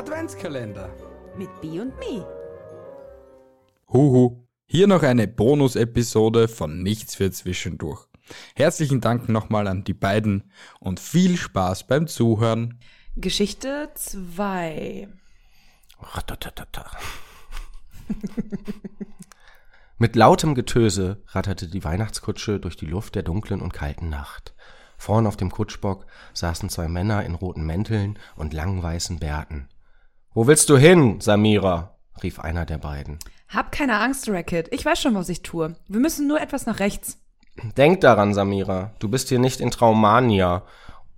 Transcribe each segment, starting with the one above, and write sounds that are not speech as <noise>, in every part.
Adventskalender. Mit B und Me. Huhu, hier noch eine Bonus-Episode von Nichts für Zwischendurch. Herzlichen Dank nochmal an die beiden und viel Spaß beim Zuhören. Geschichte 2. Mit lautem Getöse ratterte die Weihnachtskutsche durch die Luft der dunklen und kalten Nacht. Vorn auf dem Kutschbock saßen zwei Männer in roten Mänteln und langen weißen Bärten. Wo willst du hin, Samira? rief einer der beiden. Hab keine Angst, Racket. Ich weiß schon, was ich tue. Wir müssen nur etwas nach rechts. Denk daran, Samira, du bist hier nicht in Traumania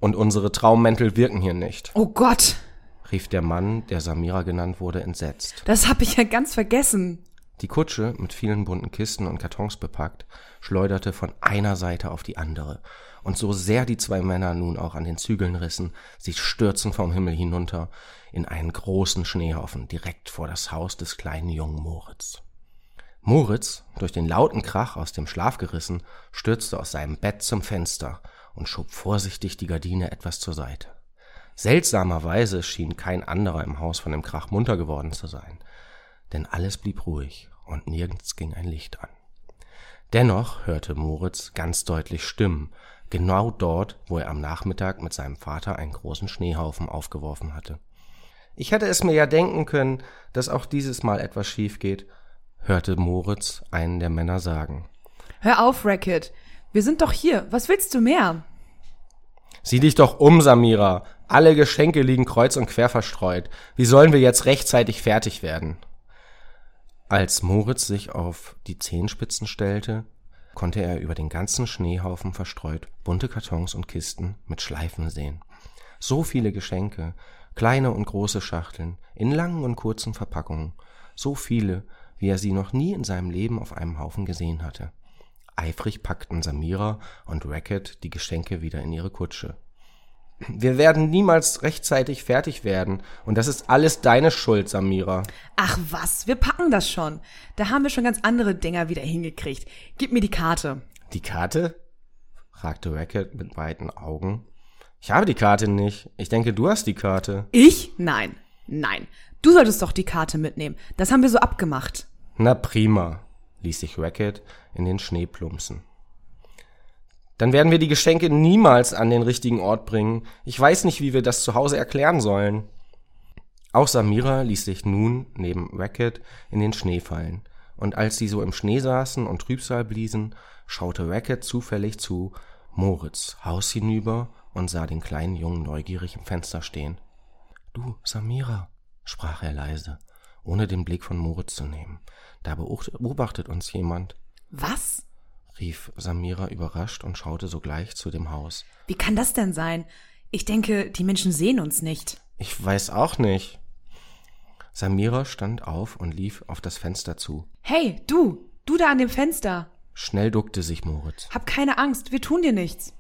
und unsere Traummäntel wirken hier nicht, Oh Gott, rief der Mann, der Samira genannt wurde, entsetzt. das hab ich ja ganz vergessen. Die Kutsche, mit vielen bunten Kisten und Kartons bepackt, schleuderte von einer Seite auf die andere. Und so sehr die zwei Männer nun auch an den Zügeln rissen, sie stürzen vom Himmel hinunter in einen großen Schneehaufen direkt vor das Haus des kleinen jungen Moritz. Moritz, durch den lauten Krach aus dem Schlaf gerissen, stürzte aus seinem Bett zum Fenster und schob vorsichtig die Gardine etwas zur Seite. Seltsamerweise schien kein anderer im Haus von dem Krach munter geworden zu sein, denn alles blieb ruhig und nirgends ging ein Licht an. Dennoch hörte Moritz ganz deutlich Stimmen, genau dort, wo er am Nachmittag mit seinem Vater einen großen Schneehaufen aufgeworfen hatte. Ich hätte es mir ja denken können, dass auch dieses Mal etwas schief geht, hörte Moritz einen der Männer sagen. Hör auf, Racket. Wir sind doch hier. Was willst du mehr? Sieh dich doch um, Samira. Alle Geschenke liegen kreuz und quer verstreut. Wie sollen wir jetzt rechtzeitig fertig werden? Als Moritz sich auf die Zehenspitzen stellte, konnte er über den ganzen Schneehaufen verstreut bunte Kartons und Kisten mit Schleifen sehen. So viele Geschenke, kleine und große Schachteln, in langen und kurzen Verpackungen, so viele, wie er sie noch nie in seinem Leben auf einem Haufen gesehen hatte. Eifrig packten Samira und Racket die Geschenke wieder in ihre Kutsche. Wir werden niemals rechtzeitig fertig werden, und das ist alles deine Schuld, Samira. Ach was, wir packen das schon. Da haben wir schon ganz andere Dinger wieder hingekriegt. Gib mir die Karte. Die Karte? fragte Racket mit weiten Augen. Ich habe die Karte nicht. Ich denke, du hast die Karte. Ich? Nein. Nein. Du solltest doch die Karte mitnehmen. Das haben wir so abgemacht. Na prima, ließ sich Racket in den Schnee plumpsen. Dann werden wir die Geschenke niemals an den richtigen Ort bringen. Ich weiß nicht, wie wir das zu Hause erklären sollen. Auch Samira ließ sich nun neben Racket in den Schnee fallen. Und als sie so im Schnee saßen und Trübsal bliesen, schaute Racket zufällig zu Moritz Haus hinüber und sah den kleinen Jungen neugierig im Fenster stehen. Du, Samira, sprach er leise, ohne den Blick von Moritz zu nehmen. Da beobachtet uns jemand, Was? Rief Samira überrascht und schaute sogleich zu dem Haus. Wie kann das denn sein? Ich denke, die Menschen sehen uns nicht. Ich weiß auch nicht. Samira stand auf und lief auf das Fenster zu. Hey, du! Du da an dem Fenster! Schnell duckte sich Moritz. Hab keine Angst, wir tun dir nichts.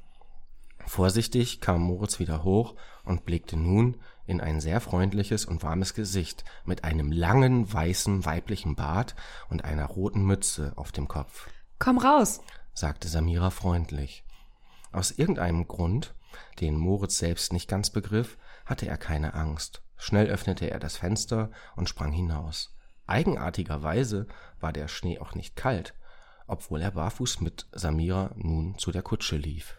Vorsichtig kam Moritz wieder hoch und blickte nun in ein sehr freundliches und warmes Gesicht mit einem langen, weißen, weiblichen Bart und einer roten Mütze auf dem Kopf, Komm raus. sagte Samira freundlich. Aus irgendeinem Grund, den Moritz selbst nicht ganz begriff, hatte er keine Angst. Schnell öffnete er das Fenster und sprang hinaus. Eigenartigerweise war der Schnee auch nicht kalt, obwohl er barfuß mit Samira nun zu der Kutsche lief.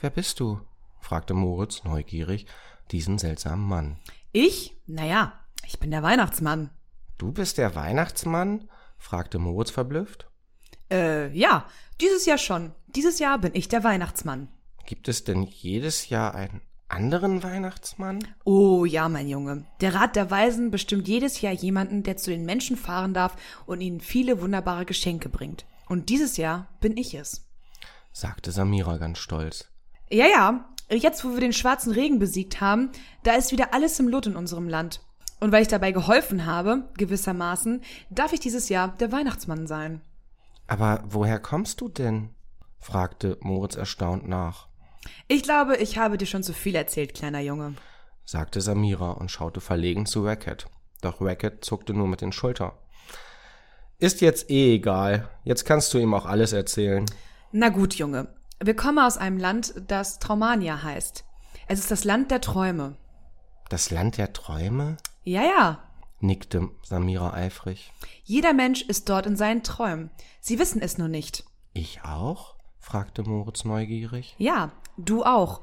Wer bist du? fragte Moritz neugierig diesen seltsamen Mann. Ich? Naja, ich bin der Weihnachtsmann. Du bist der Weihnachtsmann? fragte Moritz verblüfft. Äh, ja, dieses Jahr schon. Dieses Jahr bin ich der Weihnachtsmann. Gibt es denn jedes Jahr einen anderen Weihnachtsmann? Oh ja, mein Junge. Der Rat der Weisen bestimmt jedes Jahr jemanden, der zu den Menschen fahren darf und ihnen viele wunderbare Geschenke bringt. Und dieses Jahr bin ich es. sagte Samira ganz stolz. Ja, ja. Jetzt, wo wir den schwarzen Regen besiegt haben, da ist wieder alles im Lot in unserem Land. Und weil ich dabei geholfen habe, gewissermaßen, darf ich dieses Jahr der Weihnachtsmann sein. Aber woher kommst du denn? fragte Moritz erstaunt nach, Ich glaube, ich habe dir schon zu viel erzählt, kleiner Junge. sagte Samira und schaute verlegen zu Racket. Doch Racket zuckte nur mit den Schultern. Ist jetzt eh egal. Jetzt kannst du ihm auch alles erzählen. Na gut, Junge. Wir kommen aus einem Land, das Traumania heißt. Es ist das Land der Träume. Das Land der Träume? Ja, ja. Nickte Samira eifrig. Jeder Mensch ist dort in seinen Träumen. Sie wissen es nur nicht. Ich auch? fragte Moritz neugierig. Ja, du auch.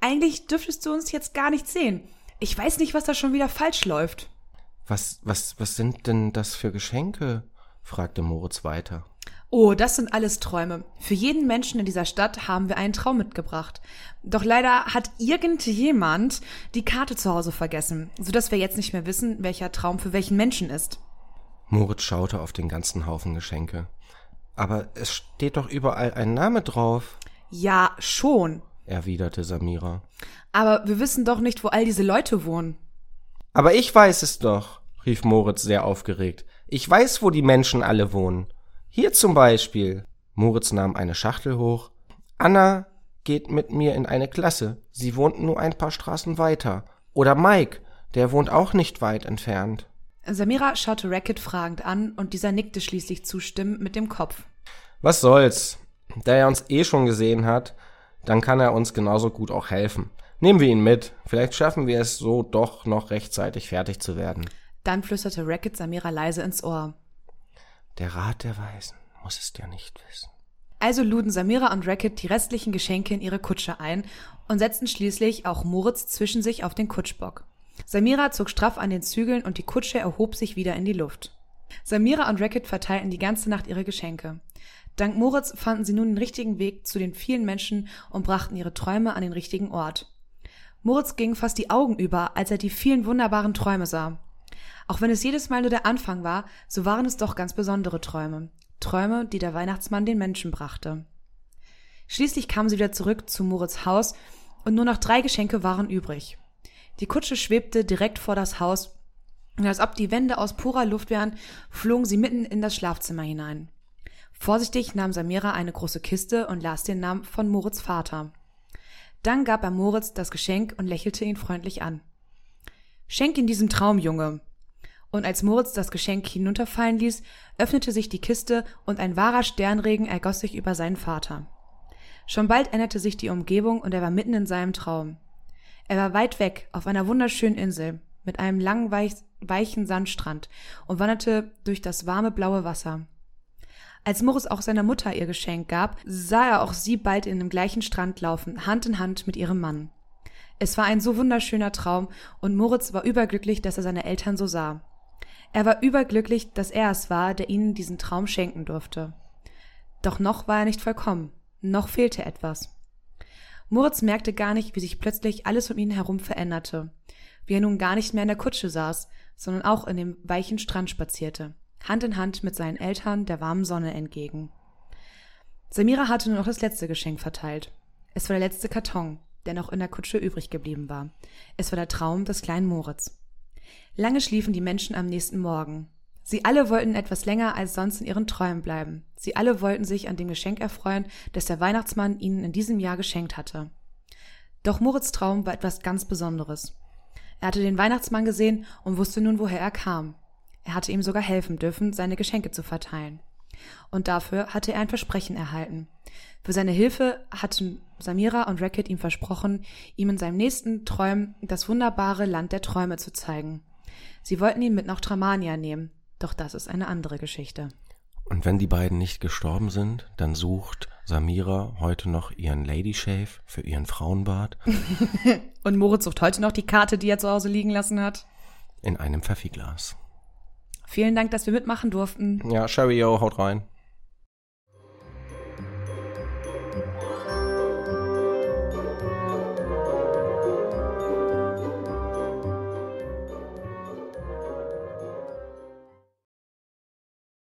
Eigentlich dürftest du uns jetzt gar nicht sehen. Ich weiß nicht, was da schon wieder falsch läuft. Was, was, was sind denn das für Geschenke? fragte Moritz weiter. Oh, das sind alles Träume. Für jeden Menschen in dieser Stadt haben wir einen Traum mitgebracht. Doch leider hat irgendjemand die Karte zu Hause vergessen, sodass wir jetzt nicht mehr wissen, welcher Traum für welchen Menschen ist. Moritz schaute auf den ganzen Haufen Geschenke. Aber es steht doch überall ein Name drauf, Ja, schon. erwiderte Samira. Aber wir wissen doch nicht, wo all diese Leute wohnen. Aber ich weiß es doch, rief Moritz sehr aufgeregt. Ich weiß, wo die Menschen alle wohnen. Hier zum Beispiel. Moritz nahm eine Schachtel hoch. Anna geht mit mir in eine Klasse. Sie wohnt nur ein paar Straßen weiter. Oder Mike, der wohnt auch nicht weit entfernt. Samira schaute Racket fragend an und dieser nickte schließlich zustimmend mit dem Kopf. Was soll's? Da er uns eh schon gesehen hat, dann kann er uns genauso gut auch helfen. Nehmen wir ihn mit. Vielleicht schaffen wir es so doch noch rechtzeitig fertig zu werden. Dann flüsterte Racket Samira leise ins Ohr. Der Rat der Weisen muss es ja nicht wissen. Also luden Samira und Racket die restlichen Geschenke in ihre Kutsche ein und setzten schließlich auch Moritz zwischen sich auf den Kutschbock. Samira zog straff an den Zügeln und die Kutsche erhob sich wieder in die Luft. Samira und Racket verteilten die ganze Nacht ihre Geschenke. Dank Moritz fanden sie nun den richtigen Weg zu den vielen Menschen und brachten ihre Träume an den richtigen Ort. Moritz ging fast die Augen über, als er die vielen wunderbaren Träume sah. Auch wenn es jedes Mal nur der Anfang war, so waren es doch ganz besondere Träume. Träume, die der Weihnachtsmann den Menschen brachte. Schließlich kamen sie wieder zurück zu Moritz Haus und nur noch drei Geschenke waren übrig. Die Kutsche schwebte direkt vor das Haus und als ob die Wände aus purer Luft wären, flogen sie mitten in das Schlafzimmer hinein. Vorsichtig nahm Samira eine große Kiste und las den Namen von Moritz Vater. Dann gab er Moritz das Geschenk und lächelte ihn freundlich an. Schenk ihn diesem Traum, Junge. Und als Moritz das Geschenk hinunterfallen ließ, öffnete sich die Kiste und ein wahrer Sternregen ergoss sich über seinen Vater. Schon bald änderte sich die Umgebung und er war mitten in seinem Traum. Er war weit weg, auf einer wunderschönen Insel, mit einem langen, weich, weichen Sandstrand und wanderte durch das warme, blaue Wasser. Als Moritz auch seiner Mutter ihr Geschenk gab, sah er auch sie bald in dem gleichen Strand laufen, Hand in Hand mit ihrem Mann. Es war ein so wunderschöner Traum, und Moritz war überglücklich, dass er seine Eltern so sah. Er war überglücklich, dass er es war, der ihnen diesen Traum schenken durfte. Doch noch war er nicht vollkommen, noch fehlte etwas. Moritz merkte gar nicht, wie sich plötzlich alles um ihn herum veränderte, wie er nun gar nicht mehr in der Kutsche saß, sondern auch in dem weichen Strand spazierte, Hand in Hand mit seinen Eltern der warmen Sonne entgegen. Samira hatte nur noch das letzte Geschenk verteilt. Es war der letzte Karton, der noch in der Kutsche übrig geblieben war. Es war der Traum des kleinen Moritz. Lange schliefen die Menschen am nächsten Morgen. Sie alle wollten etwas länger als sonst in ihren Träumen bleiben. Sie alle wollten sich an dem Geschenk erfreuen, das der Weihnachtsmann ihnen in diesem Jahr geschenkt hatte. Doch Moritz Traum war etwas ganz Besonderes. Er hatte den Weihnachtsmann gesehen und wusste nun, woher er kam. Er hatte ihm sogar helfen dürfen, seine Geschenke zu verteilen. Und dafür hatte er ein Versprechen erhalten. Für seine Hilfe hatten Samira und Racket ihm versprochen, ihm in seinem nächsten Träumen das wunderbare Land der Träume zu zeigen. Sie wollten ihn mit nach Tramania nehmen, doch das ist eine andere Geschichte. Und wenn die beiden nicht gestorben sind, dann sucht Samira heute noch ihren Lady Shave für ihren Frauenbart <laughs> Und Moritz sucht heute noch die Karte, die er zu Hause liegen lassen hat. in einem Pfeffiglas. Vielen Dank, dass wir mitmachen durften. Ja, Cheerio, haut rein.